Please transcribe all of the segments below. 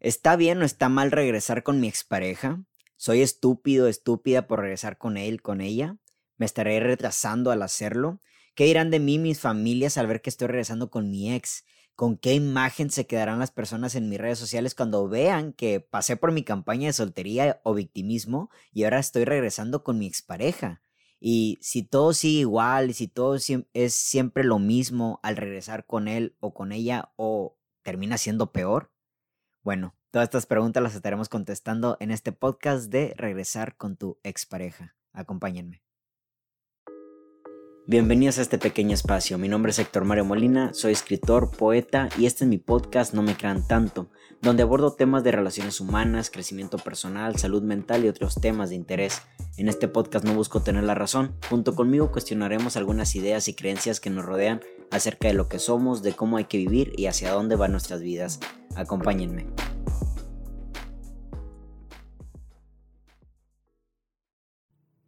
¿Está bien o está mal regresar con mi expareja? ¿Soy estúpido, estúpida por regresar con él, con ella? ¿Me estaré retrasando al hacerlo? ¿Qué dirán de mí mis familias al ver que estoy regresando con mi ex? ¿Con qué imagen se quedarán las personas en mis redes sociales cuando vean que pasé por mi campaña de soltería o victimismo y ahora estoy regresando con mi expareja? Y si todo sigue igual si todo es siempre lo mismo al regresar con él o con ella o termina siendo peor, bueno, todas estas preguntas las estaremos contestando en este podcast de Regresar con tu expareja. Acompáñenme. Bienvenidos a este pequeño espacio. Mi nombre es Héctor Mario Molina, soy escritor, poeta y este es mi podcast No me crean tanto, donde abordo temas de relaciones humanas, crecimiento personal, salud mental y otros temas de interés. En este podcast no busco tener la razón. Junto conmigo cuestionaremos algunas ideas y creencias que nos rodean acerca de lo que somos, de cómo hay que vivir y hacia dónde van nuestras vidas. Acompáñenme.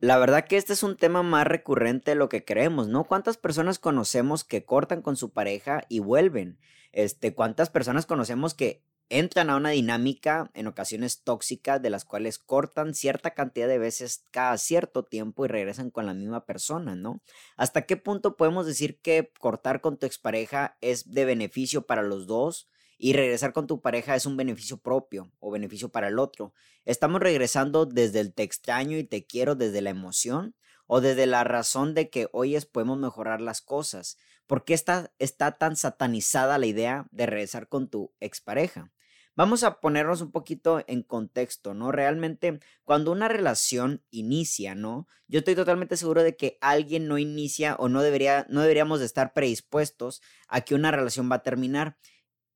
La verdad que este es un tema más recurrente de lo que creemos, ¿no? ¿Cuántas personas conocemos que cortan con su pareja y vuelven? Este, ¿cuántas personas conocemos que entran a una dinámica en ocasiones tóxicas de las cuales cortan cierta cantidad de veces cada cierto tiempo y regresan con la misma persona, ¿no? ¿Hasta qué punto podemos decir que cortar con tu expareja es de beneficio para los dos? Y regresar con tu pareja es un beneficio propio o beneficio para el otro. Estamos regresando desde el te extraño y te quiero, desde la emoción o desde la razón de que hoy podemos mejorar las cosas. ¿Por qué está, está tan satanizada la idea de regresar con tu expareja? Vamos a ponernos un poquito en contexto, ¿no? Realmente, cuando una relación inicia, ¿no? Yo estoy totalmente seguro de que alguien no inicia o no debería, no deberíamos de estar predispuestos a que una relación va a terminar.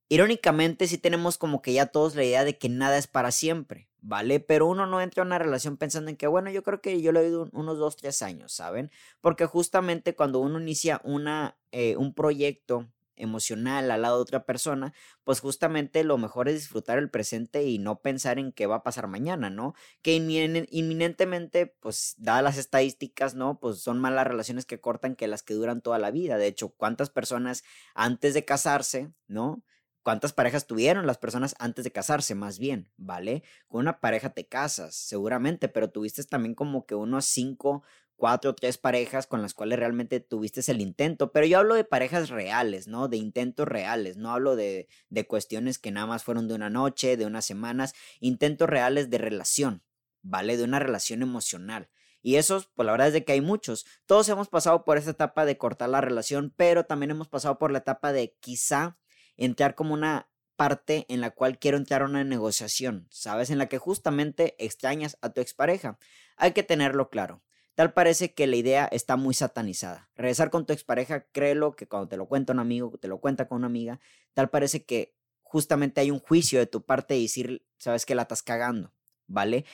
Irónicamente, sí tenemos como que ya todos la idea de que nada es para siempre, ¿vale? Pero uno no entra en una relación pensando en que, bueno, yo creo que yo le doy unos dos, tres años, ¿saben? Porque justamente cuando uno inicia una, eh, un proyecto emocional al lado de otra persona, pues justamente lo mejor es disfrutar el presente y no pensar en qué va a pasar mañana, ¿no? Que inminentemente, pues dadas las estadísticas, ¿no? Pues son más las relaciones que cortan que las que duran toda la vida. De hecho, ¿cuántas personas antes de casarse, ¿no? ¿Cuántas parejas tuvieron las personas antes de casarse? Más bien, ¿vale? Con una pareja te casas, seguramente, pero tuviste también como que unos cinco, cuatro, tres parejas con las cuales realmente tuviste el intento. Pero yo hablo de parejas reales, ¿no? De intentos reales. No hablo de, de cuestiones que nada más fueron de una noche, de unas semanas. Intentos reales de relación, ¿vale? De una relación emocional. Y esos, pues la verdad es de que hay muchos. Todos hemos pasado por esa etapa de cortar la relación, pero también hemos pasado por la etapa de quizá entrar como una parte en la cual quiero entrar a una negociación, ¿sabes? En la que justamente extrañas a tu expareja. Hay que tenerlo claro. Tal parece que la idea está muy satanizada. Regresar con tu expareja, créelo que cuando te lo cuenta un amigo, te lo cuenta con una amiga, tal parece que justamente hay un juicio de tu parte y decir, sabes que la estás cagando, ¿vale?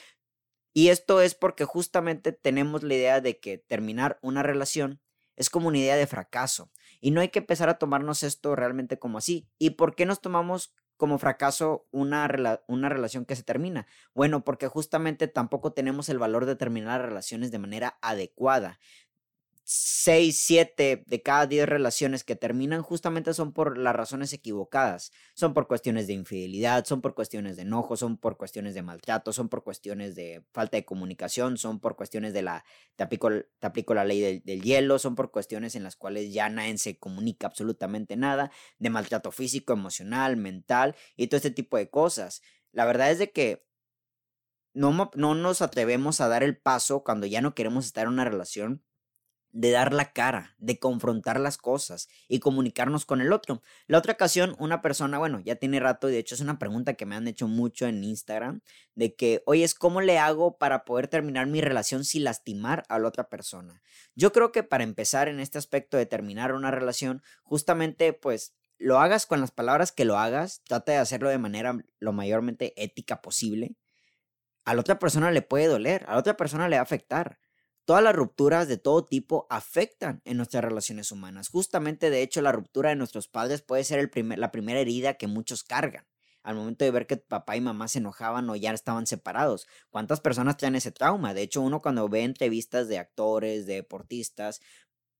Y esto es porque justamente tenemos la idea de que terminar una relación es como una idea de fracaso. Y no hay que empezar a tomarnos esto realmente como así. ¿Y por qué nos tomamos como fracaso una, una relación que se termina? Bueno, porque justamente tampoco tenemos el valor de terminar relaciones de manera adecuada. 6, 7 de cada 10 relaciones que terminan justamente son por las razones equivocadas. Son por cuestiones de infidelidad, son por cuestiones de enojo, son por cuestiones de maltrato, son por cuestiones de falta de comunicación, son por cuestiones de la, te aplico, aplico la ley del, del, hielo, son por cuestiones en las cuales ya nadie se comunica absolutamente nada, de maltrato físico, emocional, mental y todo este tipo de cosas. La verdad es de que no, no nos atrevemos a dar el paso cuando ya no queremos estar en una relación de dar la cara, de confrontar las cosas y comunicarnos con el otro. La otra ocasión, una persona, bueno, ya tiene rato y de hecho es una pregunta que me han hecho mucho en Instagram, de que, oye, ¿cómo le hago para poder terminar mi relación sin lastimar a la otra persona? Yo creo que para empezar en este aspecto de terminar una relación, justamente pues lo hagas con las palabras que lo hagas, trata de hacerlo de manera lo mayormente ética posible. A la otra persona le puede doler, a la otra persona le va a afectar. Todas las rupturas de todo tipo afectan en nuestras relaciones humanas. Justamente, de hecho, la ruptura de nuestros padres puede ser la primera herida que muchos cargan. Al momento de ver que papá y mamá se enojaban o ya estaban separados. ¿Cuántas personas traen ese trauma? De hecho, uno cuando ve entrevistas de actores, de deportistas,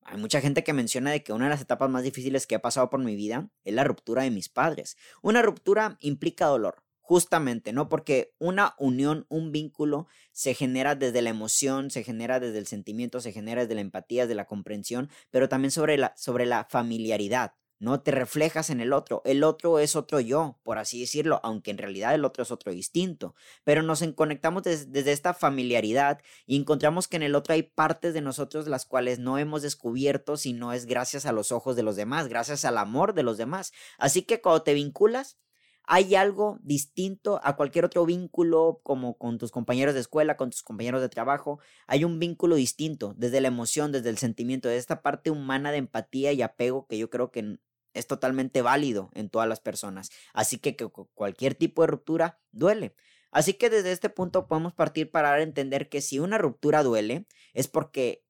hay mucha gente que menciona de que una de las etapas más difíciles que ha pasado por mi vida es la ruptura de mis padres. Una ruptura implica dolor, justamente, ¿no? Porque una unión, un vínculo se genera desde la emoción, se genera desde el sentimiento, se genera desde la empatía, desde la comprensión, pero también sobre la, sobre la familiaridad. ¿no? Te reflejas en el otro. El otro es otro yo, por así decirlo, aunque en realidad el otro es otro distinto. Pero nos conectamos desde esta familiaridad y encontramos que en el otro hay partes de nosotros las cuales no hemos descubierto si no es gracias a los ojos de los demás, gracias al amor de los demás. Así que cuando te vinculas, hay algo distinto a cualquier otro vínculo, como con tus compañeros de escuela, con tus compañeros de trabajo. Hay un vínculo distinto, desde la emoción, desde el sentimiento, de esta parte humana de empatía y apego que yo creo que es totalmente válido en todas las personas. Así que, cualquier tipo de ruptura duele. Así que desde este punto podemos partir para entender que si una ruptura duele es porque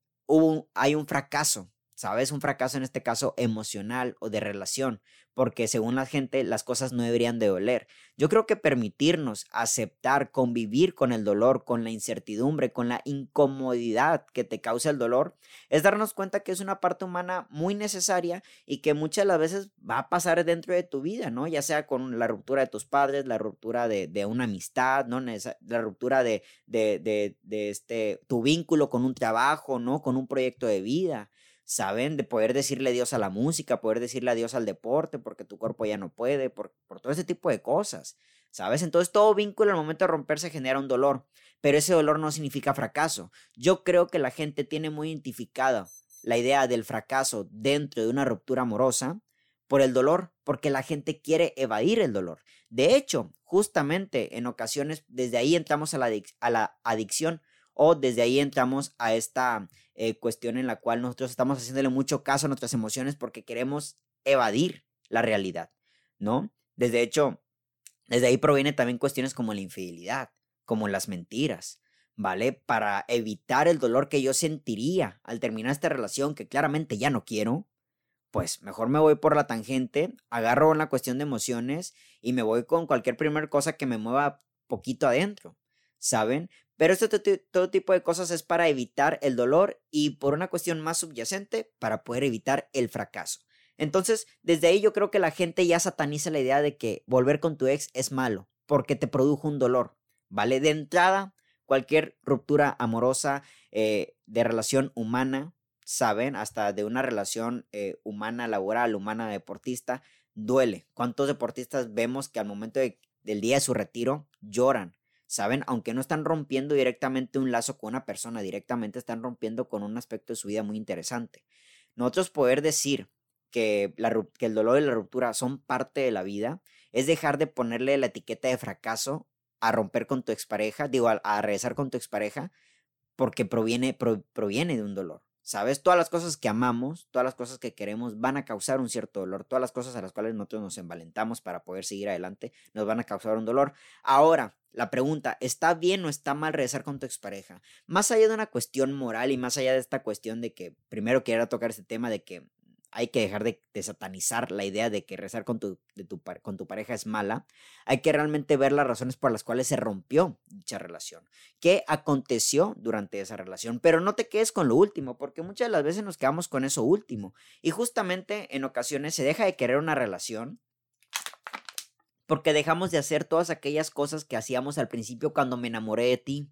hay un fracaso, ¿sabes? Un fracaso en este caso emocional o de relación, porque según la gente las cosas no deberían de doler. Yo creo que permitirnos aceptar, convivir con el dolor, con la incertidumbre, con la incomodidad que te causa el dolor, es darnos cuenta que es una parte humana muy necesaria y que muchas de las veces va a pasar dentro de tu vida, ¿no? Ya sea con la ruptura de tus padres, la ruptura de, de una amistad, ¿no? La ruptura de, de, de, de este, tu vínculo con un trabajo, ¿no? Con un proyecto de vida. ¿Saben? De poder decirle adiós a la música, poder decirle adiós al deporte porque tu cuerpo ya no puede, por, por todo ese tipo de cosas, ¿sabes? Entonces todo vínculo al momento de romperse genera un dolor, pero ese dolor no significa fracaso. Yo creo que la gente tiene muy identificada la idea del fracaso dentro de una ruptura amorosa por el dolor, porque la gente quiere evadir el dolor. De hecho, justamente en ocasiones desde ahí entramos a la, a la adicción o desde ahí entramos a esta eh, cuestión en la cual nosotros estamos haciéndole mucho caso a nuestras emociones porque queremos evadir la realidad, ¿no? Desde hecho, desde ahí proviene también cuestiones como la infidelidad, como las mentiras, ¿vale? Para evitar el dolor que yo sentiría al terminar esta relación que claramente ya no quiero, pues mejor me voy por la tangente, agarro una cuestión de emociones y me voy con cualquier primer cosa que me mueva poquito adentro, ¿saben? Pero este todo tipo de cosas es para evitar el dolor y por una cuestión más subyacente, para poder evitar el fracaso. Entonces, desde ahí yo creo que la gente ya sataniza la idea de que volver con tu ex es malo, porque te produjo un dolor, ¿vale? De entrada, cualquier ruptura amorosa, eh, de relación humana, ¿saben? Hasta de una relación eh, humana laboral, humana deportista, duele. ¿Cuántos deportistas vemos que al momento del día de su retiro lloran? ¿Saben? Aunque no están rompiendo directamente un lazo con una persona, directamente están rompiendo con un aspecto de su vida muy interesante. Nosotros poder decir que, la, que el dolor y la ruptura son parte de la vida es dejar de ponerle la etiqueta de fracaso a romper con tu expareja, digo, a, a regresar con tu expareja, porque proviene, proviene de un dolor. ¿Sabes? Todas las cosas que amamos, todas las cosas que queremos van a causar un cierto dolor. Todas las cosas a las cuales nosotros nos envalentamos para poder seguir adelante nos van a causar un dolor. Ahora, la pregunta, ¿está bien o está mal regresar con tu expareja? Más allá de una cuestión moral y más allá de esta cuestión de que primero quiera tocar este tema de que hay que dejar de, satanizar la idea de que rezar con tu, con tu pareja es mala. Hay que realmente ver las razones por las cuales se rompió dicha relación. ¿Qué aconteció durante esa relación? Pero no te quedes con lo último, porque muchas de las veces nos quedamos con eso último. Y justamente en ocasiones se deja de querer una relación porque dejamos de hacer todas aquellas cosas que hacíamos al principio cuando me enamoré de ti,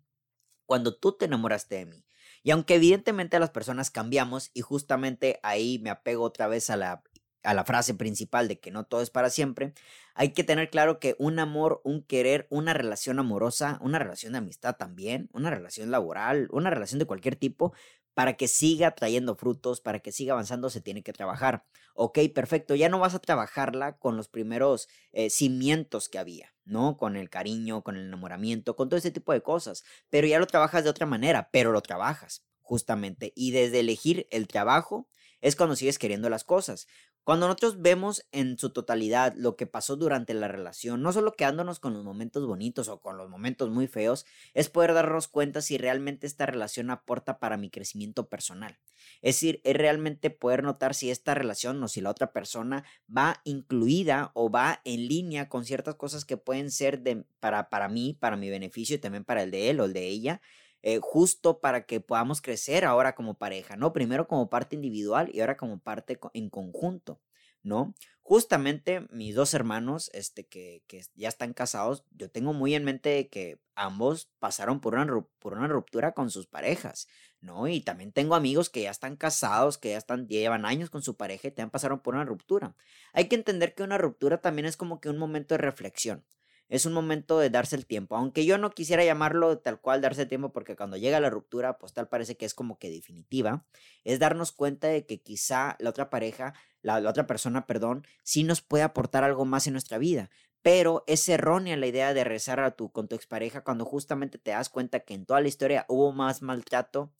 cuando tú te enamoraste de mí. Y aunque evidentemente las personas cambiamos y justamente ahí me apego otra vez a la, a la frase principal de que no todo es para siempre, hay que tener claro que un amor, un querer, una relación amorosa, una relación de amistad también, una relación laboral, una relación de cualquier tipo, para que siga trayendo frutos, para que siga avanzando, se tiene que trabajar. Ok, perfecto, ya no vas a trabajarla con los primeros eh, cimientos que había, ¿no? Con el cariño, con el enamoramiento, con todo ese tipo de cosas, pero ya lo trabajas de otra manera, pero lo trabajas, justamente. Y desde elegir el trabajo es cuando sigues queriendo las cosas. Cuando nosotros vemos en su totalidad lo que pasó durante la relación, no solo quedándonos con los momentos bonitos o con los momentos muy feos, es poder darnos cuenta si realmente esta relación aporta para mi crecimiento personal. Es decir, es realmente poder notar si esta relación o si la otra persona va incluida o va en línea con ciertas cosas que pueden ser de, para, para mí, para mi beneficio y también para el de él o el de ella. Eh, justo para que podamos crecer ahora como pareja, ¿no? Primero como parte individual y ahora como parte en conjunto, ¿no? Justamente mis dos hermanos, este, que, que ya están casados, yo tengo muy en mente que ambos pasaron por una, por una ruptura con sus parejas, ¿no? Y también tengo amigos que ya están casados, que ya están, llevan años con su pareja y también pasaron por una ruptura. Hay que entender que una ruptura también es como que un momento de reflexión es un momento de darse el tiempo. Aunque yo no quisiera llamarlo tal cual darse el tiempo, porque cuando llega la ruptura, pues tal parece que es como que definitiva, es darnos cuenta de que quizá la otra pareja, la, otra persona, perdón, sí nos puede aportar algo más en nuestra vida. Pero es errónea la idea de rezar a tu, con tu expareja cuando justamente te das cuenta que en toda la historia hubo más maltrato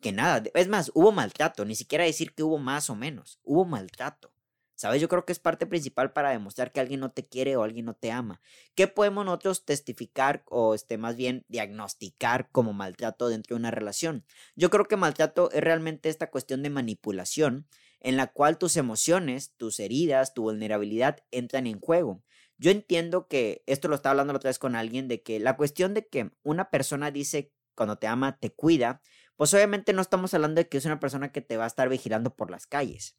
que nada. Es más, hubo maltrato, ni siquiera decir que hubo más o menos, hubo maltrato. ¿Sabes? Yo creo que es parte principal para demostrar que alguien no te quiere o alguien no te ama. ¿Qué podemos nosotros testificar o este, más bien diagnosticar como maltrato dentro de una relación? Yo creo que maltrato es realmente esta cuestión de manipulación en la cual tus emociones, tus heridas, tu vulnerabilidad entran en juego. Yo entiendo que esto lo estaba hablando la otra vez con alguien de que la cuestión de que una persona dice cuando te ama, te cuida, pues obviamente no estamos hablando de que es una persona que te va a estar vigilando por las calles.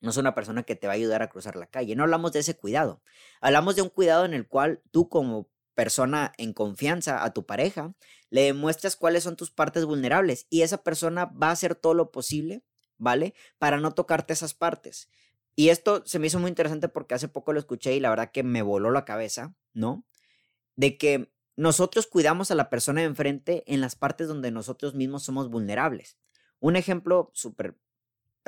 No es una persona que te va a ayudar a cruzar la calle. No hablamos de ese cuidado. Hablamos de un cuidado en el cual tú como persona en confianza a tu pareja le demuestras cuáles son tus partes vulnerables y esa persona va a hacer todo lo posible, ¿vale? Para no tocarte esas partes. Y esto se me hizo muy interesante porque hace poco lo escuché y la verdad que me voló la cabeza, ¿no? De que nosotros cuidamos a la persona de enfrente en las partes donde nosotros mismos somos vulnerables. Un ejemplo súper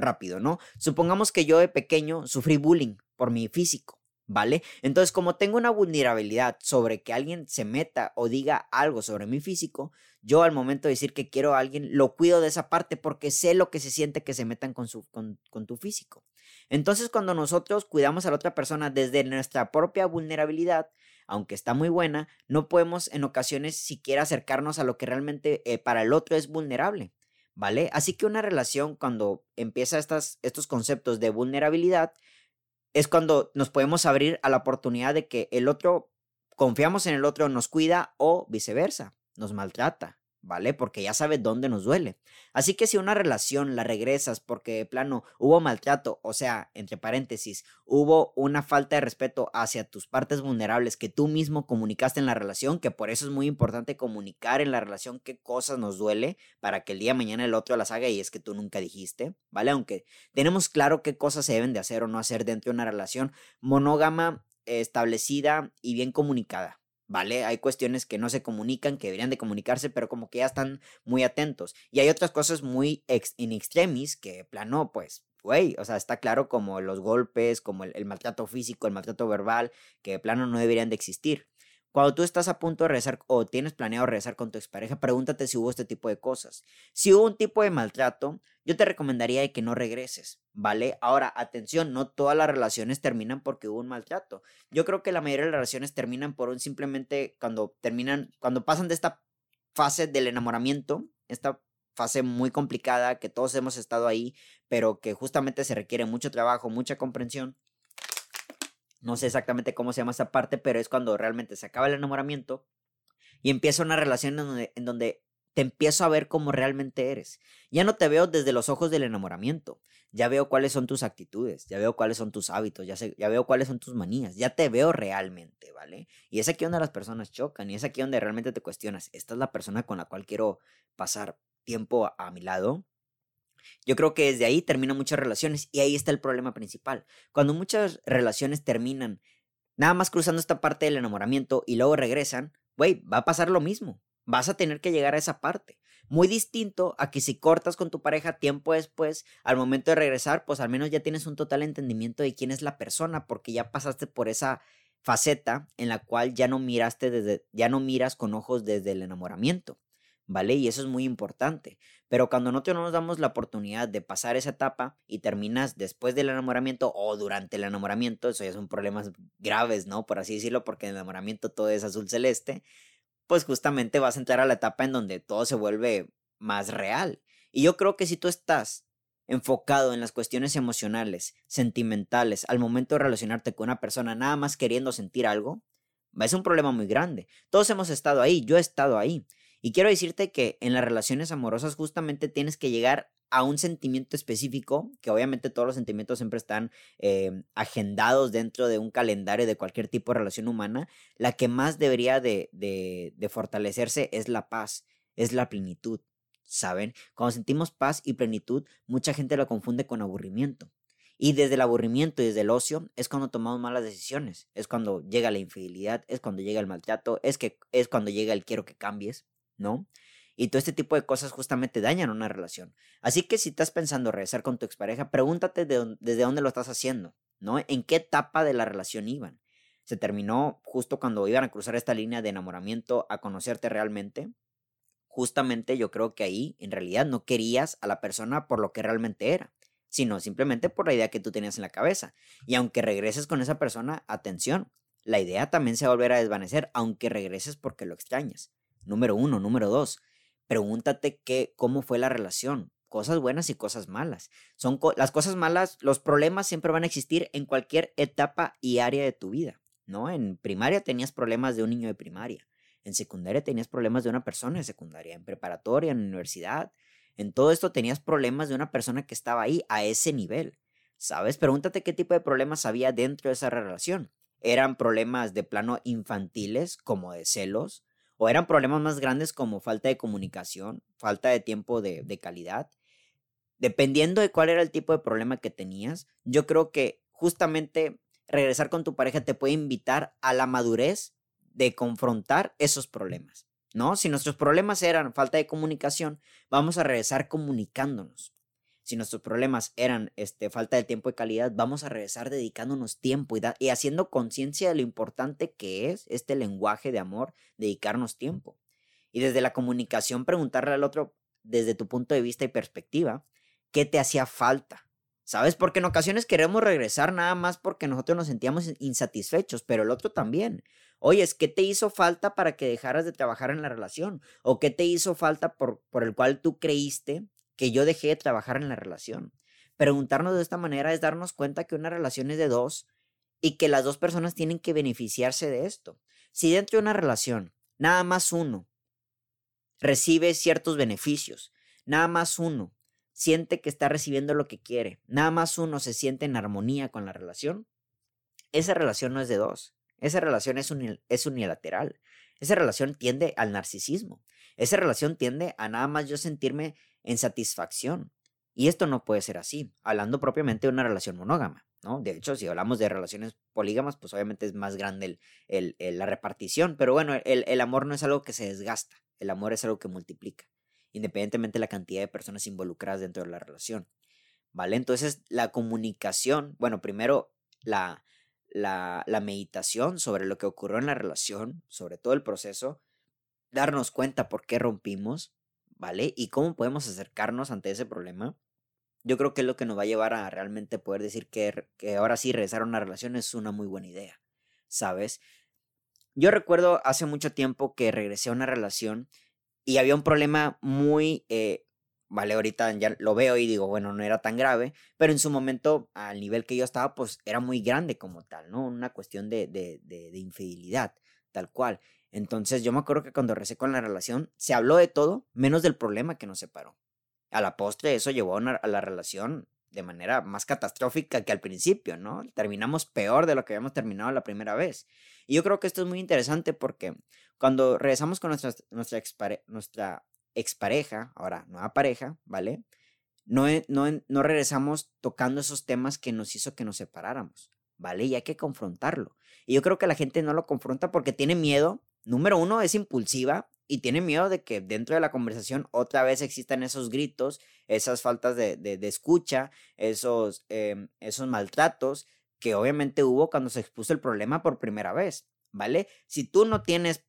rápido, ¿no? Supongamos que yo de pequeño sufrí bullying por mi físico, ¿vale? Entonces, como tengo una vulnerabilidad sobre que alguien se meta o diga algo sobre mi físico, yo al momento de decir que quiero a alguien, lo cuido de esa parte porque sé lo que se siente que se metan con, su, con, con tu físico. Entonces, cuando nosotros cuidamos a la otra persona desde nuestra propia vulnerabilidad, aunque está muy buena, no podemos en ocasiones siquiera acercarnos a lo que realmente eh, para el otro es vulnerable. ¿Vale? Así que una relación cuando empieza estas, estos conceptos de vulnerabilidad es cuando nos podemos abrir a la oportunidad de que el otro, confiamos en el otro, nos cuida o viceversa, nos maltrata. ¿Vale? Porque ya sabes dónde nos duele. Así que si una relación la regresas porque de plano hubo maltrato, o sea, entre paréntesis, hubo una falta de respeto hacia tus partes vulnerables que tú mismo comunicaste en la relación, que por eso es muy importante comunicar en la relación qué cosas nos duele para que el día de mañana el otro las haga y es que tú nunca dijiste, ¿vale? Aunque tenemos claro qué cosas se deben de hacer o no hacer dentro de una relación monógama establecida y bien comunicada. ¿Vale? Hay cuestiones que no se comunican, que deberían de comunicarse, pero como que ya están muy atentos. Y hay otras cosas muy ex in extremis que, plano, pues, güey, o sea, está claro como los golpes, como el, el, maltrato físico, el maltrato verbal, que de plano no deberían de existir. Cuando tú estás a punto de regresar o tienes planeado regresar con tu expareja, pregúntate si hubo este tipo de cosas. Si hubo un tipo de maltrato, yo te recomendaría que no regreses, ¿vale? Ahora, atención, no todas las relaciones terminan porque hubo un maltrato. Yo creo que la mayoría de las relaciones terminan por un simplemente cuando terminan, cuando pasan de esta fase del enamoramiento, esta fase muy complicada que todos hemos estado ahí, pero que justamente se requiere mucho trabajo, mucha comprensión no sé exactamente cómo se llama esa parte, pero es cuando realmente se acaba el enamoramiento y empieza una relación en donde, te empiezo a ver como realmente eres. Ya no te veo desde los ojos del enamoramiento. Ya veo cuáles son tus actitudes, ya veo cuáles son tus hábitos, ya, ya veo cuáles son tus manías, ya te veo realmente, ¿vale? Y es aquí donde las personas chocan y es aquí donde realmente te cuestionas, ¿esta es la persona con la cual quiero pasar tiempo a mi lado? Yo creo que desde ahí terminan muchas relaciones y ahí está el problema principal. Cuando muchas relaciones terminan nada más cruzando esta parte del enamoramiento y luego regresan, güey, va a pasar lo mismo. Vas a tener que llegar a esa parte. Muy distinto a que si cortas con tu pareja tiempo después, al momento de regresar, pues al menos ya tienes un total entendimiento de quién es la persona, porque ya pasaste por esa faceta en la cual ya no miraste desde, ya no miras con ojos desde el enamoramiento. ¿Vale? Y eso es muy importante. Pero cuando no, te, nos damos la oportunidad de pasar esa etapa y terminas después del enamoramiento o durante el enamoramiento, eso ya son problemas graves, ¿no? Por así decirlo, porque en el enamoramiento todo es azul celeste, pues justamente vas a entrar a la etapa en donde todo se vuelve más real. Y yo creo que si tú estás enfocado en las cuestiones emocionales, sentimentales, al momento de relacionarte con una persona, nada más queriendo sentir algo, es un problema muy grande. Todos hemos estado ahí, yo he estado ahí. Y quiero decirte que en las relaciones amorosas justamente tienes que llegar a un sentimiento específico, que obviamente todos los sentimientos siempre están em, agendados dentro de un calendario de cualquier tipo de relación humana, la que más debería de, de fortalecerse es la paz, es la plenitud. ¿Saben? Cuando sentimos paz y plenitud, mucha gente lo confunde con aburrimiento. Y desde el aburrimiento y desde el ocio es cuando tomamos malas decisiones, es cuando llega la infidelidad, es cuando llega el maltrato, es, que, es cuando llega el quiero que cambies, ¿no? Y todo este tipo de cosas justamente dañan una relación. Así que si estás pensando regresar con tu expareja, pregúntate desde dónde lo estás haciendo, ¿no? ¿En qué etapa de la relación iban? ¿Se terminó justo cuando iban a cruzar esta línea de enamoramiento a conocerte realmente? Justamente yo creo que ahí en realidad no querías a la persona por lo que realmente era, sino simplemente por la idea que tú tenías en la cabeza. Y aunque regreses con esa persona, atención, la idea también se va a volver a desvanecer, aunque regreses porque lo extrañas. Número uno. Número dos, pregúntate qué, cómo fue la relación, cosas buenas y cosas malas. Son las cosas malas, los problemas siempre van a existir en cualquier etapa y área de tu vida, ¿no? En primaria tenías problemas de un niño de primaria, en secundaria tenías problemas de una persona de secundaria, en preparatoria, en universidad, en todo esto tenías problemas de una persona que estaba ahí a ese nivel. ¿Sabes? Pregúntate qué tipo de problemas había dentro de esa relación. ¿Eran problemas de plano infantiles, como de celos? O eran problemas más grandes como falta de comunicación, falta de tiempo de, calidad. Dependiendo de cuál era el tipo de problema que tenías, yo creo que justamente regresar con tu pareja te puede invitar a la madurez de confrontar esos problemas, ¿no? Si nuestros problemas eran falta de comunicación, vamos a regresar comunicándonos si nuestros problemas eran este, falta de tiempo y calidad, vamos a regresar dedicándonos tiempo y, y haciendo conciencia de lo importante que es este lenguaje de amor, dedicarnos tiempo. Y desde la comunicación preguntarle al otro, desde tu punto de vista y perspectiva, ¿qué te hacía falta? ¿Sabes? Porque en ocasiones queremos regresar nada más porque nosotros nos sentíamos insatisfechos, pero el otro también. Oye, ¿qué te hizo falta para que dejaras de trabajar en la relación? ¿O qué te hizo falta por, por el cual tú creíste que yo dejé de trabajar en la relación. Preguntarnos de esta manera es darnos cuenta que una relación es de dos y que las dos personas tienen que beneficiarse de esto. Si dentro de una relación nada más uno recibe ciertos beneficios, nada más uno siente que está recibiendo lo que quiere, nada más uno se siente en armonía con la relación, esa relación no es de dos, esa relación es, es unilateral, esa relación tiende al narcisismo, esa relación tiende a nada más yo sentirme en satisfacción. Y esto no puede ser así, hablando propiamente de una relación monógama, ¿no? De hecho, si hablamos de relaciones polígamas, pues obviamente es más grande el, la repartición, pero bueno, el, el amor no es algo que se desgasta, el amor es algo que multiplica, independientemente de la cantidad de personas involucradas dentro de la relación, ¿vale? Entonces, la comunicación, bueno, primero la, la meditación sobre lo que ocurrió en la relación, sobre todo el proceso, darnos cuenta por qué rompimos, ¿vale? Y cómo podemos acercarnos ante ese problema. Yo creo que es lo que nos va a llevar a realmente poder decir que, que ahora sí regresar a una relación es una muy buena idea, ¿sabes? Yo recuerdo hace mucho tiempo que regresé a una relación y había un problema muy, eh, vale, ahorita ya lo veo y digo, bueno, no era tan grave, pero en su momento, al nivel que yo estaba, pues era muy grande como tal, ¿no? Una cuestión de, de, de, de infidelidad, tal cual. Entonces yo me acuerdo que cuando recé con la relación se habló de todo menos del problema que nos separó. A la postre eso llevó a, la relación de manera más catastrófica que al principio, ¿no? Terminamos peor de lo que habíamos terminado la primera vez. Y yo creo que esto es muy interesante porque cuando regresamos con nuestra, nuestra, expare, nuestra expareja, ahora nueva pareja, ¿vale? No, no, no regresamos tocando esos temas que nos hizo que nos separáramos, ¿vale? Y hay que confrontarlo. Y yo creo que la gente no lo confronta porque tiene miedo número uno, es impulsiva y tiene miedo de que dentro de la conversación otra vez existan esos gritos, esas faltas de, de, escucha, esos, em, esos maltratos que obviamente hubo cuando se expuso el problema por primera vez, ¿vale? Si tú no tienes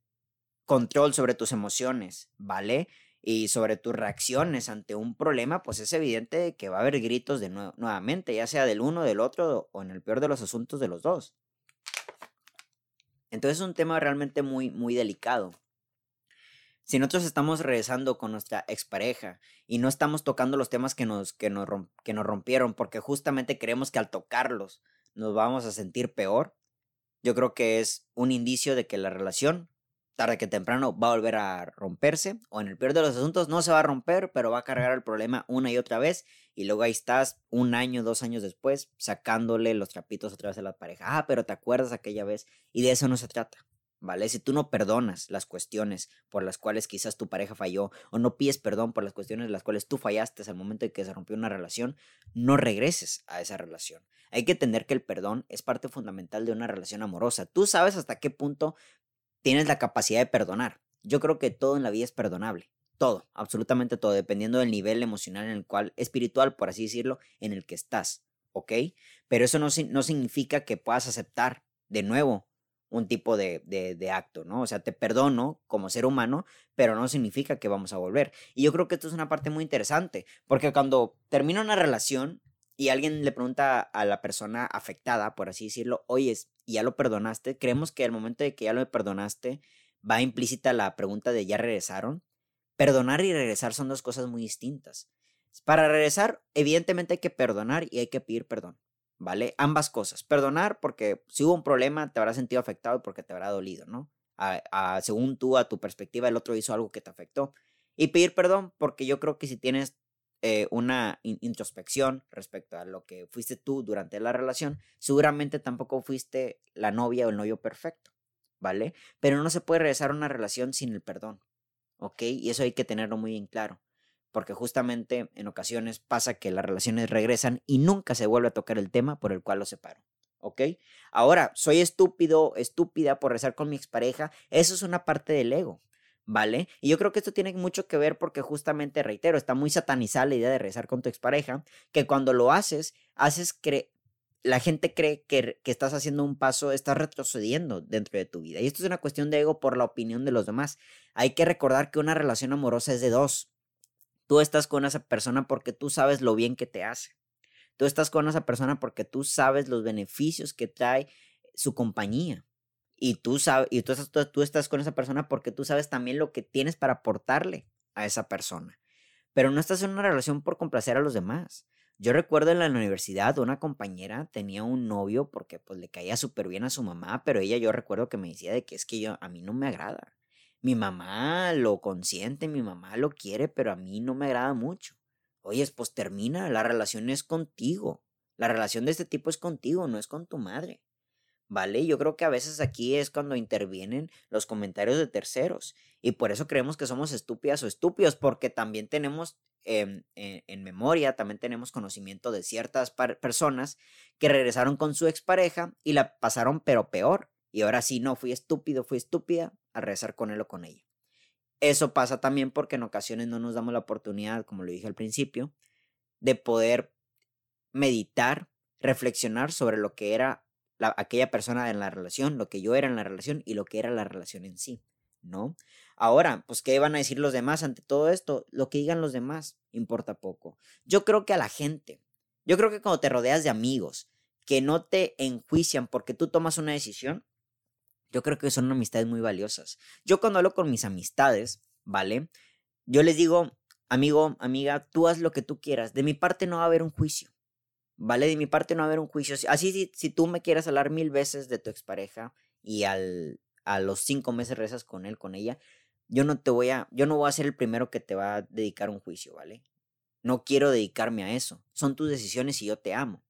control sobre tus emociones, ¿vale? Y sobre tus reacciones ante un problema, pues es evidente que va a haber gritos de nuevamente, ya sea del uno, del otro o en el peor de los asuntos de los dos. Entonces es un tema realmente muy, muy delicado. Si nosotros estamos regresando con nuestra expareja y no estamos tocando los temas que nos, que nos, que nos rompieron porque justamente creemos que al tocarlos nos vamos a sentir peor, yo creo que es un indicio de que la relación tarde que temprano va a volver a romperse, o en el peor de los asuntos no se va a romper, pero va a cargar el problema una y otra vez, y luego ahí estás un año, dos años después, sacándole los trapitos otra vez a la pareja. Ah, pero te acuerdas aquella vez, y de eso no se trata. ¿Vale? Si tú no perdonas las cuestiones por las cuales quizás tu pareja falló o no pides perdón por las cuestiones en las cuales tú fallaste al momento de que se rompió una relación, no regreses a esa relación. Hay que entender que el perdón es parte fundamental de una relación amorosa. Tú sabes hasta qué punto tienes la capacidad de perdonar. Yo creo que todo en la vida es perdonable. Todo, absolutamente todo, dependiendo del nivel emocional en el cual, espiritual, por así decirlo, en el que estás. ¿Ok? Pero eso no, significa que puedas aceptar de nuevo un tipo de, acto, ¿no? O sea, te perdono como ser humano, pero no significa que vamos a volver. Y yo creo que esto es una parte muy interesante, porque cuando termina una relación y alguien le pregunta a la persona afectada, por así decirlo, oye, ya lo perdonaste, creemos que al momento de que ya lo perdonaste va implícita la pregunta de ya regresaron. Perdonar y regresar son dos cosas muy distintas. Para regresar, evidentemente hay que perdonar y hay que pedir perdón, ¿vale? Ambas cosas. Perdonar porque si hubo un problema te habrá sentido afectado y porque te habrá dolido, ¿no? según tú, a tu perspectiva, el otro hizo algo que te afectó. Y pedir perdón porque yo creo que si tienes eh, una introspección respecto a lo que fuiste tú durante la relación, seguramente tampoco fuiste la novia o el novio perfecto, ¿vale? Pero no se puede regresar a una relación sin el perdón, ¿ok? Y eso hay que tenerlo muy en claro, porque justamente en ocasiones pasa que las relaciones regresan y nunca se vuelve a tocar el tema por el cual los separo. ¿ok? Ahora, soy estúpido, estúpida por rezar con mi expareja, eso es una parte del ego, ¿vale? Y yo creo que esto tiene mucho que ver porque justamente, reitero, está muy satanizada la idea de rezar con tu expareja, que cuando lo haces, haces que la gente cree que, que, estás haciendo un paso, estás retrocediendo dentro de tu vida. Y esto es una cuestión de ego por la opinión de los demás. Hay que recordar que una relación amorosa es de dos. Tú estás con esa persona porque tú sabes lo bien que te hace. Tú estás con esa persona porque tú sabes los beneficios que trae su compañía y tú sabes, y tú estás, tú, estás con esa persona porque tú sabes también lo que tienes para aportarle a esa persona. Pero no estás en una relación por complacer a los demás. Yo recuerdo en la universidad una compañera tenía un novio porque pues le caía súper bien a su mamá, pero ella yo recuerdo que me decía de que es que yo a mí no me agrada. Mi mamá lo consiente, mi mamá lo quiere, pero a mí no me agrada mucho. Oye, pues termina, la relación es contigo. La relación de este tipo es contigo, no es con tu madre. ¿Vale? Yo creo que a veces aquí es cuando intervienen los comentarios de terceros y por eso creemos que somos estúpidas o estúpidos, porque también tenemos en, memoria, también tenemos conocimiento de ciertas personas que regresaron con su expareja y la pasaron pero peor. Y ahora sí, no, fui estúpido, fui estúpida a regresar con él o con ella. Eso pasa también porque en ocasiones no nos damos la oportunidad, como lo dije al principio, de poder meditar, reflexionar sobre lo que era aquella persona en la relación, lo que yo era en la relación y lo que era la relación en sí, ¿no? Ahora, pues, ¿qué van a decir los demás ante todo esto? Lo que digan los demás importa poco. Yo creo que a la gente, yo creo que cuando te rodeas de amigos que no te enjuician porque tú tomas una decisión, yo creo que son amistades muy valiosas. Yo cuando hablo con mis amistades, ¿vale? Yo les digo, amigo, amiga, tú haz lo que tú quieras. De mi parte no va a haber un juicio. ¿Vale? De mi parte no haber un juicio. Así, si, si tú me quieres hablar mil veces de tu expareja y al, a los cinco meses rezas con él, con ella, yo no te voy a, yo no voy a ser el primero que te va a dedicar un juicio, ¿vale? No quiero dedicarme a eso. Son tus decisiones y yo te amo,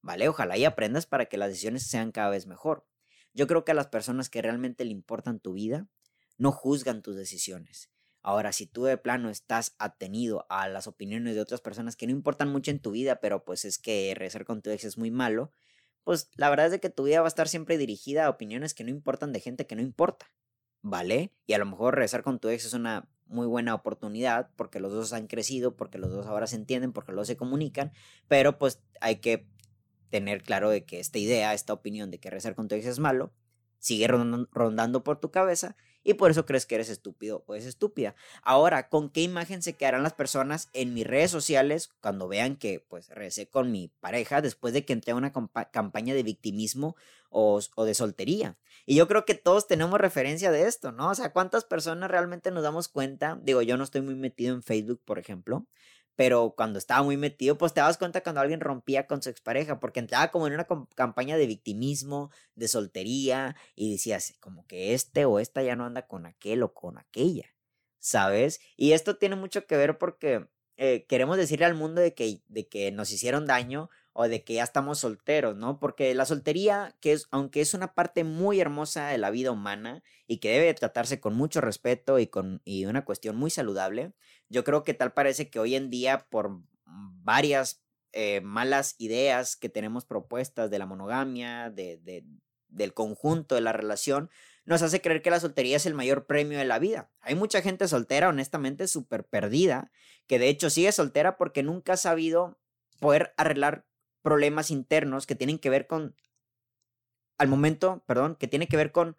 ¿vale? Ojalá y aprendas para que las decisiones sean cada vez mejor. Yo creo que a las personas que realmente le importan tu vida, no juzgan tus decisiones. Ahora, si tú de plano estás atenido a las opiniones de otras personas que no importan mucho en tu vida, pero pues es que rezar con tu ex es muy malo, pues la verdad es de que tu vida va a estar siempre dirigida a opiniones que no importan de gente que no importa, ¿vale? Y a lo mejor rezar con tu ex es una muy buena oportunidad porque los dos han crecido, porque los dos ahora se entienden, porque los dos se comunican, pero pues hay que tener claro de que esta idea, esta opinión de que rezar con tu ex es malo, sigue rondando por tu cabeza y por eso crees que eres estúpido o es estúpida. Ahora, ¿con qué imagen se quedarán las personas en mis redes sociales cuando vean que pues recé con mi pareja después de que entré a una campaña de victimismo o, o, de soltería? Y yo creo que todos tenemos referencia de esto, ¿no? O sea, ¿cuántas personas realmente nos damos cuenta? Digo, yo no estoy muy metido en Facebook, por ejemplo, pero cuando estaba muy metido, pues te das cuenta cuando alguien rompía con su expareja, porque entraba como en una campaña de victimismo, de soltería, y decías, como que este o esta ya no anda con aquel o con aquella, ¿sabes? Y esto tiene mucho que ver porque eh, queremos decirle al mundo de que, de que nos hicieron daño o de que ya estamos solteros, ¿no? Porque la soltería, que es, aunque es una parte muy hermosa de la vida humana y que debe tratarse con mucho respeto y con y una cuestión muy saludable, yo creo que tal parece que hoy en día por varias eh, malas ideas que tenemos propuestas de la monogamia, de, de, del conjunto de la relación, nos hace creer que la soltería es el mayor premio de la vida. Hay mucha gente soltera, honestamente, súper perdida, que de hecho sigue soltera porque nunca ha sabido poder arreglar problemas internos que tienen que ver con, al momento, perdón, que tiene que ver con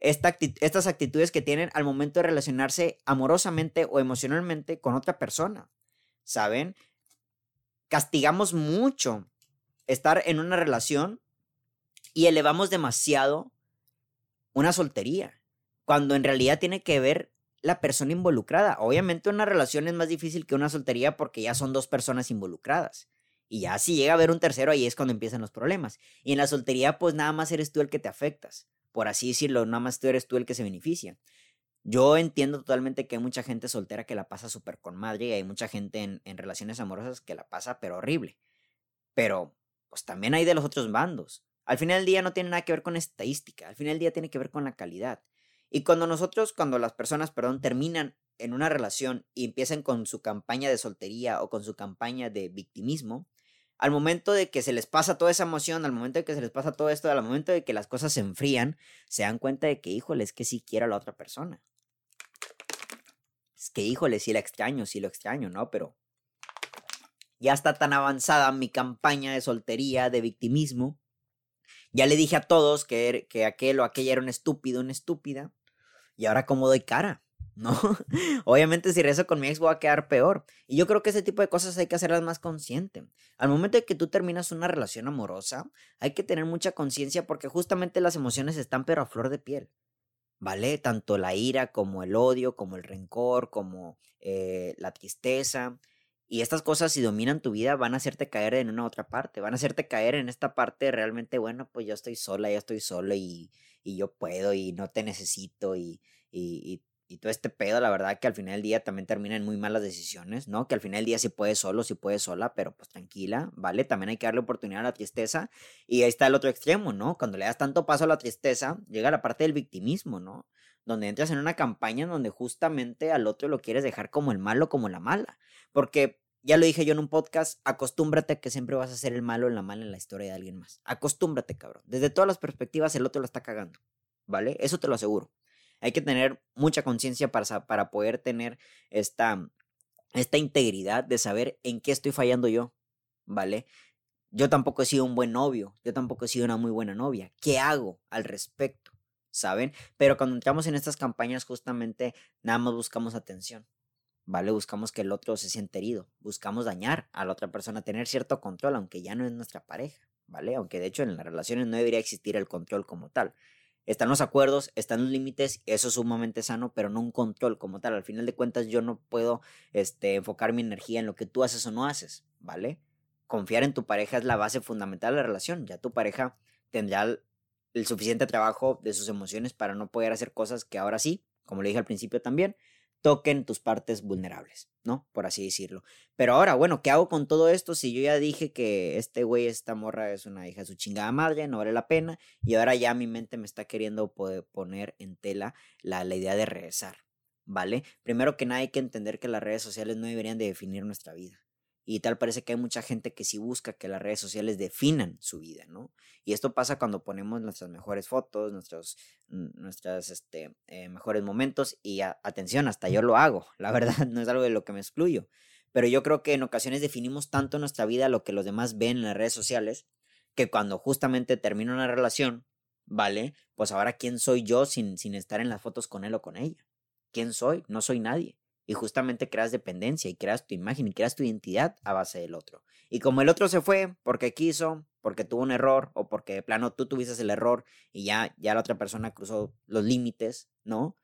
esta estas actitudes que tienen al momento de relacionarse amorosamente o emocionalmente con otra persona. ¿Saben? Castigamos mucho estar en una relación y elevamos demasiado una soltería, cuando en realidad tiene que ver la persona involucrada. Obviamente una relación es más difícil que una soltería porque ya son dos personas involucradas. Y ya si llega a haber un tercero, ahí es cuando empiezan los problemas. Y en la soltería, pues nada más eres tú el que te afectas. Por así decirlo, nada más tú eres tú el que se beneficia. Yo entiendo totalmente que hay mucha gente soltera que la pasa súper con madre y hay mucha gente en, en relaciones amorosas que la pasa pero horrible. Pero, pues también hay de los otros bandos. Al final del día no tiene nada que ver con estadística, al final del día tiene que ver con la calidad. Y cuando nosotros, cuando las personas, perdón, terminan en una relación y empiezan con su campaña de soltería o con su campaña de victimismo, al momento de que se les pasa toda esa emoción, al momento de que se les pasa todo esto, al momento de que las cosas se enfrían, se dan cuenta de que, híjole, es que sí quiero la otra persona. Es que, híjole, sí la extraño, sí lo extraño, ¿no? Pero ya está tan avanzada mi campaña de soltería, de victimismo. Ya le dije a todos que, er, que aquel o aquella era un estúpido, una estúpida. Y ahora, ¿cómo doy cara? ¿No? Obviamente si rezo con mi ex voy a quedar peor. Y yo creo que ese tipo de cosas hay que hacerlas más consciente. Al momento de que tú terminas una relación amorosa, hay que tener mucha conciencia porque justamente las emociones están pero a flor de piel. ¿Vale? Tanto la ira como el odio, como el rencor, como eh, la tristeza. Y estas cosas, si dominan tu vida, van a hacerte caer en una otra parte. Van a hacerte caer en esta parte realmente, bueno, pues yo estoy sola, ya estoy solo y, y yo puedo y no te necesito y, y todo este pedo, la verdad que al final del día también termina en muy malas decisiones, ¿no? Que al final del día sí puedes solo, sí puedes sola, pero pues tranquila, ¿vale? También hay que darle oportunidad a la tristeza. Y ahí está el otro extremo, ¿no? Cuando le das tanto paso a la tristeza, llega la parte del victimismo, ¿no? Donde entras en una campaña donde justamente al otro lo quieres dejar como el malo, como la mala. Porque ya lo dije yo en un podcast, acostúmbrate que siempre vas a ser el malo la mala en la historia de alguien más. Acostúmbrate, cabrón. Desde todas las perspectivas el otro lo está cagando, ¿vale? Eso te lo aseguro. Hay que tener mucha conciencia para, para poder tener esta, esta integridad de saber en qué estoy fallando yo, ¿vale? Yo tampoco he sido un buen novio, yo tampoco he sido una muy buena novia. ¿Qué hago al respecto? ¿Saben? Pero cuando entramos en estas campañas justamente nada más buscamos atención, ¿vale? Buscamos que el otro se sienta herido, buscamos dañar a la otra persona, tener cierto control, aunque ya no es nuestra pareja, ¿vale? Aunque de hecho en las relaciones no debería existir el control como tal. Están los acuerdos, están los límites, eso es sumamente sano, pero no un control como tal. Al final de cuentas, yo no puedo este, enfocar mi energía en lo que tú haces o no haces, ¿vale? Confiar en tu pareja es la base fundamental de la relación. Ya tu pareja tendrá el suficiente trabajo de sus emociones para no poder hacer cosas que ahora sí, como le dije al principio también, toquen tus partes vulnerables, ¿no? Por así decirlo. Pero ahora, bueno, ¿qué hago con todo esto si yo ya dije que este güey, esta morra es una hija de su chingada madre, no vale la pena, y ahora ya mi mente me está queriendo poner en tela la, idea de regresar, ¿vale? Primero que nada hay que entender que las redes sociales no deberían de definir nuestra vida. Y tal parece que hay mucha gente que sí busca que las redes sociales definan su vida, ¿no? Y esto pasa cuando ponemos nuestras mejores fotos, nuestros nuestras, este, eh, mejores momentos. Y atención, hasta yo lo hago. La verdad, no es algo de lo que me excluyo. Pero yo creo que en ocasiones definimos tanto nuestra vida lo que los demás ven en las redes sociales, que cuando justamente termina una relación, ¿vale? Pues ahora, ¿quién soy yo sin, sin estar en las fotos con él o con ella? ¿Quién soy? No soy nadie y justamente creas dependencia y creas tu imagen y creas tu identidad a base del otro. Y como el otro se fue porque quiso, porque tuvo un error o porque de plano tú tuviste el error y ya, ya la otra persona cruzó los límites, ¿no?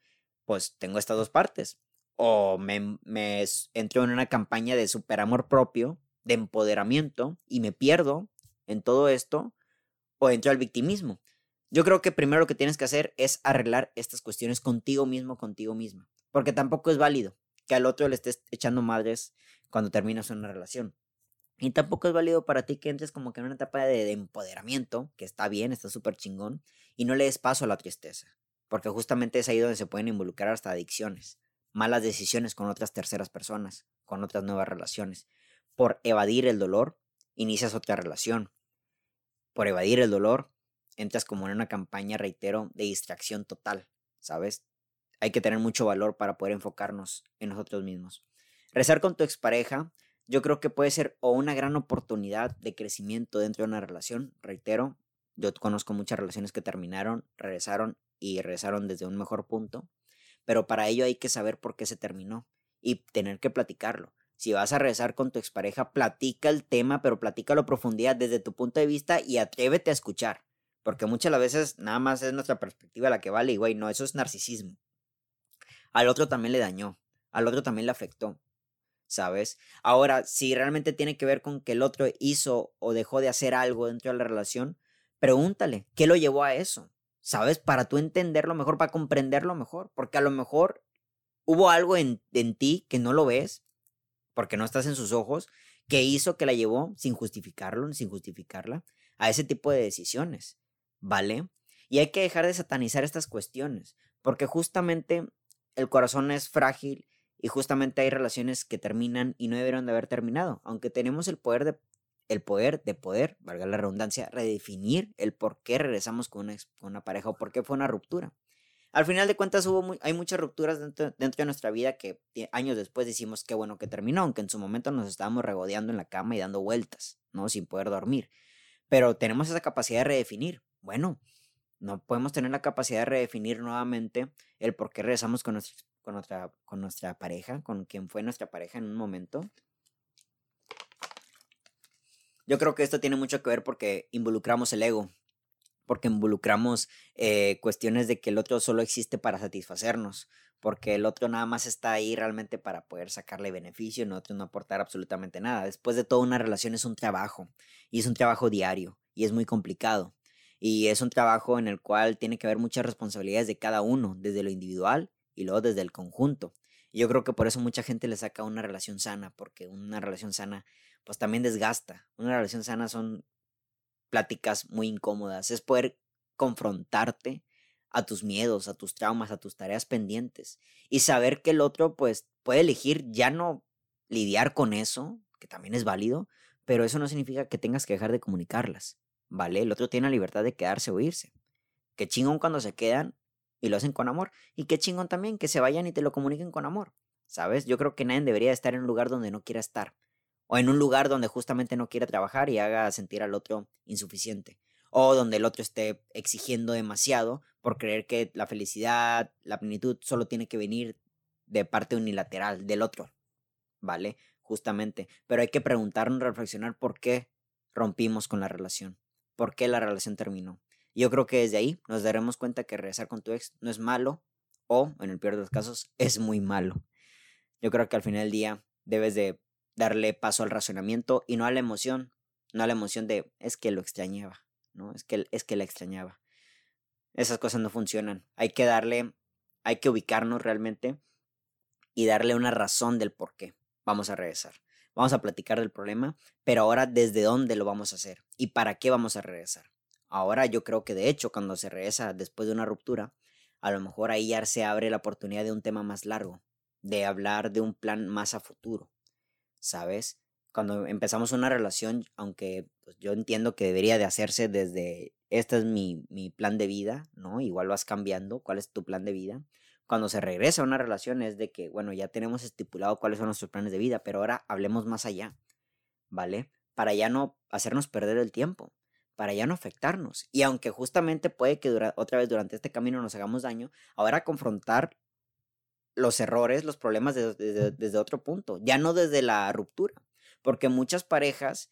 Pues tengo estas dos partes. o me, me entro en una campaña de superamor propio, de empoderamiento, y me pierdo en todo esto, o entro al victimismo. Yo creo que primero lo que tienes que hacer es arreglar estas cuestiones contigo mismo, contigo misma, porque tampoco es válido que al otro le estés echando madres cuando terminas una relación. Y tampoco es válido para ti que entres como que en una etapa de, de empoderamiento, que está bien, está súper chingón, y no le des paso a la tristeza, porque justamente es ahí donde se pueden involucrar hasta adicciones malas decisiones con otras terceras personas, con otras nuevas relaciones. Por evadir el dolor, inicias otra relación. Por evadir el dolor, entras como en una campaña, reitero, de distracción total, ¿sabes? Hay que tener mucho valor para poder enfocarnos en nosotros mismos. Rezar con tu expareja, yo creo que puede ser o una gran oportunidad de crecimiento dentro de una relación, reitero, yo conozco muchas relaciones que terminaron, regresaron y regresaron desde un mejor punto pero para ello hay que saber por qué se terminó y tener que platicarlo. Si vas a rezar con tu expareja, platica el tema, pero platícalo a profundidad desde tu punto de vista y atrévete a escuchar. Porque muchas las veces nada más es nuestra perspectiva la que vale y güey, no, eso es narcisismo. Al otro también le dañó, al otro también le afectó, ¿sabes? Ahora, si realmente tiene que ver con que el otro hizo o dejó de hacer algo dentro de la relación, pregúntale, ¿qué lo llevó a eso? ¿sabes? Para tú entenderlo mejor, para comprenderlo mejor, porque a lo mejor hubo algo en, en ti que no lo ves, porque no estás en sus ojos, que hizo que la llevó, sin justificarlo, sin justificarla, a ese tipo de decisiones, ¿vale? Y hay que dejar de satanizar estas cuestiones, porque justamente el corazón es frágil y justamente hay relaciones que terminan y no debieron de haber terminado, aunque tenemos el poder de el poder de poder, valga la redundancia, redefinir el por qué regresamos con una, pareja o por qué fue una ruptura. Al final de cuentas hay muchas rupturas dentro, dentro, de nuestra vida que años después decimos qué bueno que terminó, aunque en su momento nos estábamos regodeando en la cama y dando vueltas, ¿no? Sin poder dormir. Pero tenemos esa capacidad de redefinir. Bueno, no podemos tener la capacidad de redefinir nuevamente el por qué regresamos con, nuestra, con nuestra pareja, con quien fue nuestra pareja en un momento. Yo creo que esto tiene mucho que ver porque involucramos el ego, porque involucramos eh, cuestiones de que el otro solo existe para satisfacernos, porque el otro nada más está ahí realmente para poder sacarle beneficio, nosotros no aportar absolutamente nada. Después de todo, una relación es un trabajo, y es un trabajo diario, y es muy complicado. Y es un trabajo en el cual tiene que haber muchas responsabilidades de cada uno, desde lo individual y luego desde el conjunto. Y yo creo que por eso mucha gente le saca una relación sana, porque una relación sana pues también desgasta. Una relación sana son pláticas muy incómodas, es poder confrontarte a tus miedos, a tus traumas, a tus tareas pendientes y saber que el otro pues puede elegir ya no lidiar con eso, que también es válido, pero eso no significa que tengas que dejar de comunicarlas, ¿vale? El otro tiene la libertad de quedarse o irse. Qué chingón cuando se quedan y lo hacen con amor y qué chingón también que se vayan y te lo comuniquen con amor, ¿sabes? Yo creo que nadie debería estar en un lugar donde no quiera estar o en un lugar donde justamente no quiere trabajar y haga sentir al otro insuficiente, o donde el otro esté exigiendo demasiado por creer que la felicidad, la plenitud solo tiene que venir de parte unilateral del otro, ¿vale? Justamente, pero hay que preguntarnos, reflexionar por qué rompimos con la relación, por qué la relación terminó. Yo creo que desde ahí nos daremos cuenta que regresar con tu ex no es malo o, en el peor de los casos, es muy malo. Yo creo que al final del día debes de darle paso al razonamiento y no a la emoción, no a la emoción de es que lo extrañaba, ¿no? Es que, es que la extrañaba. Esas cosas no funcionan. Hay que darle, hay que ubicarnos realmente y darle una razón del por qué. Vamos a regresar. Vamos a platicar del problema, pero ahora desde dónde lo vamos a hacer y para qué vamos a regresar. Ahora yo creo que de hecho cuando se regresa después de una ruptura, a lo mejor ahí ya se abre la oportunidad de un tema más largo, de hablar de un plan más a futuro. ¿sabes? Cuando empezamos una relación, aunque pues, yo entiendo que debería de hacerse desde, este es mi, mi plan de vida, ¿no? Igual vas cambiando, ¿cuál es tu plan de vida? Cuando se regresa a una relación es de que, bueno, ya tenemos estipulado cuáles son nuestros planes de vida, pero ahora hablemos más allá, ¿vale? Para ya no hacernos perder el tiempo, para ya no afectarnos. Y aunque justamente puede que otra vez durante este camino nos hagamos daño, ahora confrontar los errores, los problemas desde, otro punto, ya no desde la ruptura, porque muchas parejas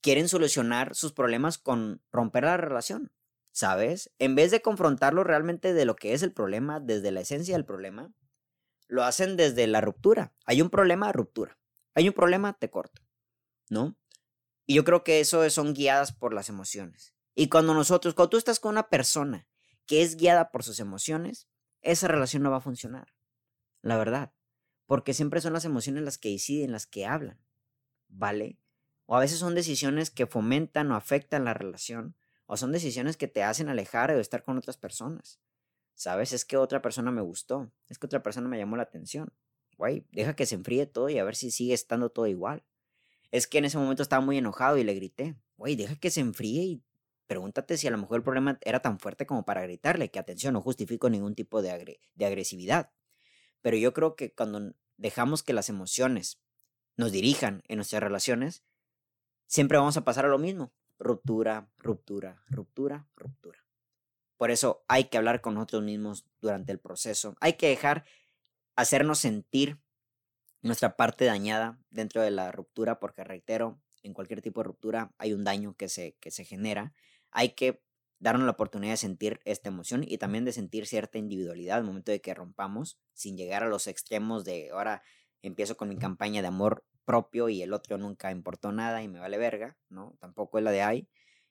quieren solucionar sus problemas con romper la relación, ¿sabes? En vez de confrontarlo realmente de lo que es el problema, desde la esencia del problema, lo hacen desde la ruptura. Hay un problema, ruptura. Hay un problema, te corto. ¿No? Y yo creo que eso son guiadas por las emociones. Y cuando nosotros, cuando tú estás con una persona que es guiada por sus emociones, esa relación no va a funcionar. La verdad. Porque siempre son las emociones las que deciden, las que hablan. ¿Vale? O a veces son decisiones que fomentan o afectan la relación. O son decisiones que te hacen alejar o estar con otras personas. ¿Sabes? Es que otra persona me gustó. Es que otra persona me llamó la atención. Güey, deja que se enfríe todo y a ver si sigue estando todo igual. Es que en ese momento estaba muy enojado y le grité. Güey, deja que se enfríe y pregúntate si a lo mejor el problema era tan fuerte como para gritarle, que atención, no justifico ningún tipo de, de agresividad. Pero yo creo que cuando dejamos que las emociones nos dirijan en nuestras relaciones, siempre vamos a pasar a lo mismo. Ruptura, ruptura, ruptura, ruptura. Por eso hay que hablar con nosotros mismos durante el proceso. Hay que dejar hacernos sentir nuestra parte dañada dentro de la ruptura, porque reitero, en cualquier tipo de ruptura hay un daño que se, que se genera hay que darnos la oportunidad de sentir esta emoción y también de sentir cierta individualidad al momento de que rompamos, sin llegar a los extremos de ahora empiezo con mi campaña de amor propio y el otro nunca importó nada y me vale verga, ¿no? Tampoco es la de ahí.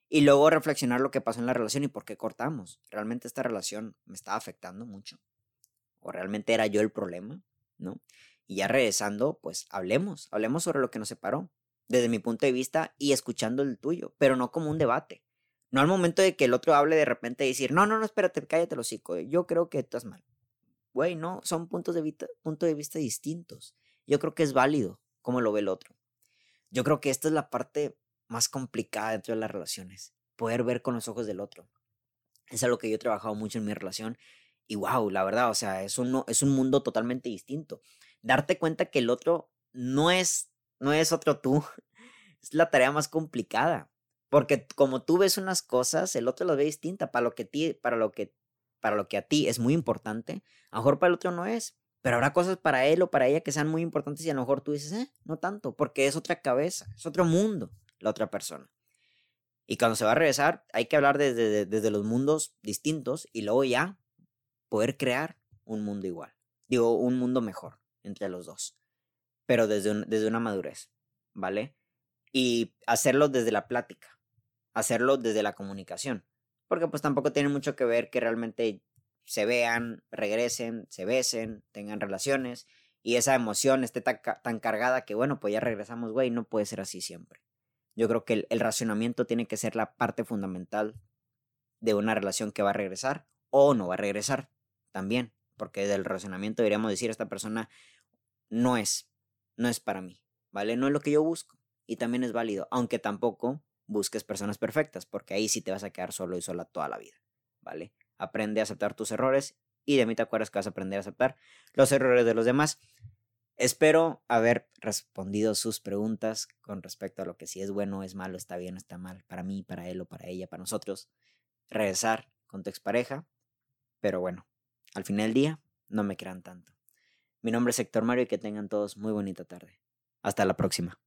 Y luego reflexionar lo que pasó en la relación y por qué cortamos. ¿Realmente esta relación me estaba afectando mucho? ¿O realmente era yo el problema? ¿No? Y ya regresando, pues hablemos, hablemos sobre lo que nos separó, desde mi punto de vista y escuchando el tuyo, pero no como un debate no al momento de que el otro hable de repente y decir, no, no, no, espérate, cállate los hocico, yo creo que estás mal. Güey, no, son puntos de, vista, de vista distintos. Yo creo que es válido como lo ve el otro. Yo creo que esta es la parte más complicada dentro de las relaciones, poder ver con los ojos del otro. Es algo que yo he trabajado mucho en mi relación y wow, la verdad, o sea, es un, es un mundo totalmente distinto. Darte cuenta que el otro no es, no es otro tú, es la tarea más complicada. Porque como tú ves unas cosas, el otro las ve distinta. Para lo que, ti, para lo que, para lo que a ti es muy importante, a lo mejor para el otro no es. Pero habrá cosas para él o para ella que sean muy importantes y a lo mejor tú dices, eh, no tanto, porque es otra cabeza, es otro mundo la otra persona. Y cuando se va a regresar, hay que hablar desde, desde los mundos distintos y luego ya poder crear un mundo igual. Digo, un mundo mejor entre los dos. Pero desde, desde una madurez, ¿vale? Y hacerlo desde la plática hacerlo desde la comunicación. Porque pues tampoco tiene mucho que ver que realmente se vean, regresen, se besen, tengan relaciones y esa emoción esté tan, cargada que bueno, pues ya regresamos, güey, no puede ser así siempre. Yo creo que el, el racionamiento tiene que ser la parte fundamental de una relación que va a regresar o no va a regresar también, porque del racionamiento deberíamos decir esta persona no es, no es para mí, ¿vale? No es lo que yo busco y también es válido, aunque tampoco busques personas perfectas, porque ahí sí te vas a quedar solo y sola toda la vida, ¿vale? Aprende a aceptar tus errores y de mí te acuerdas que vas a aprender a aceptar los errores de los demás. Espero haber respondido sus preguntas con respecto a lo que si es bueno, es malo, está bien está mal, para mí, para él o para ella, para nosotros. Regresar con tu expareja, pero bueno, al final del día, no me crean tanto. Mi nombre es Héctor Mario y que tengan todos muy bonita tarde. Hasta la próxima.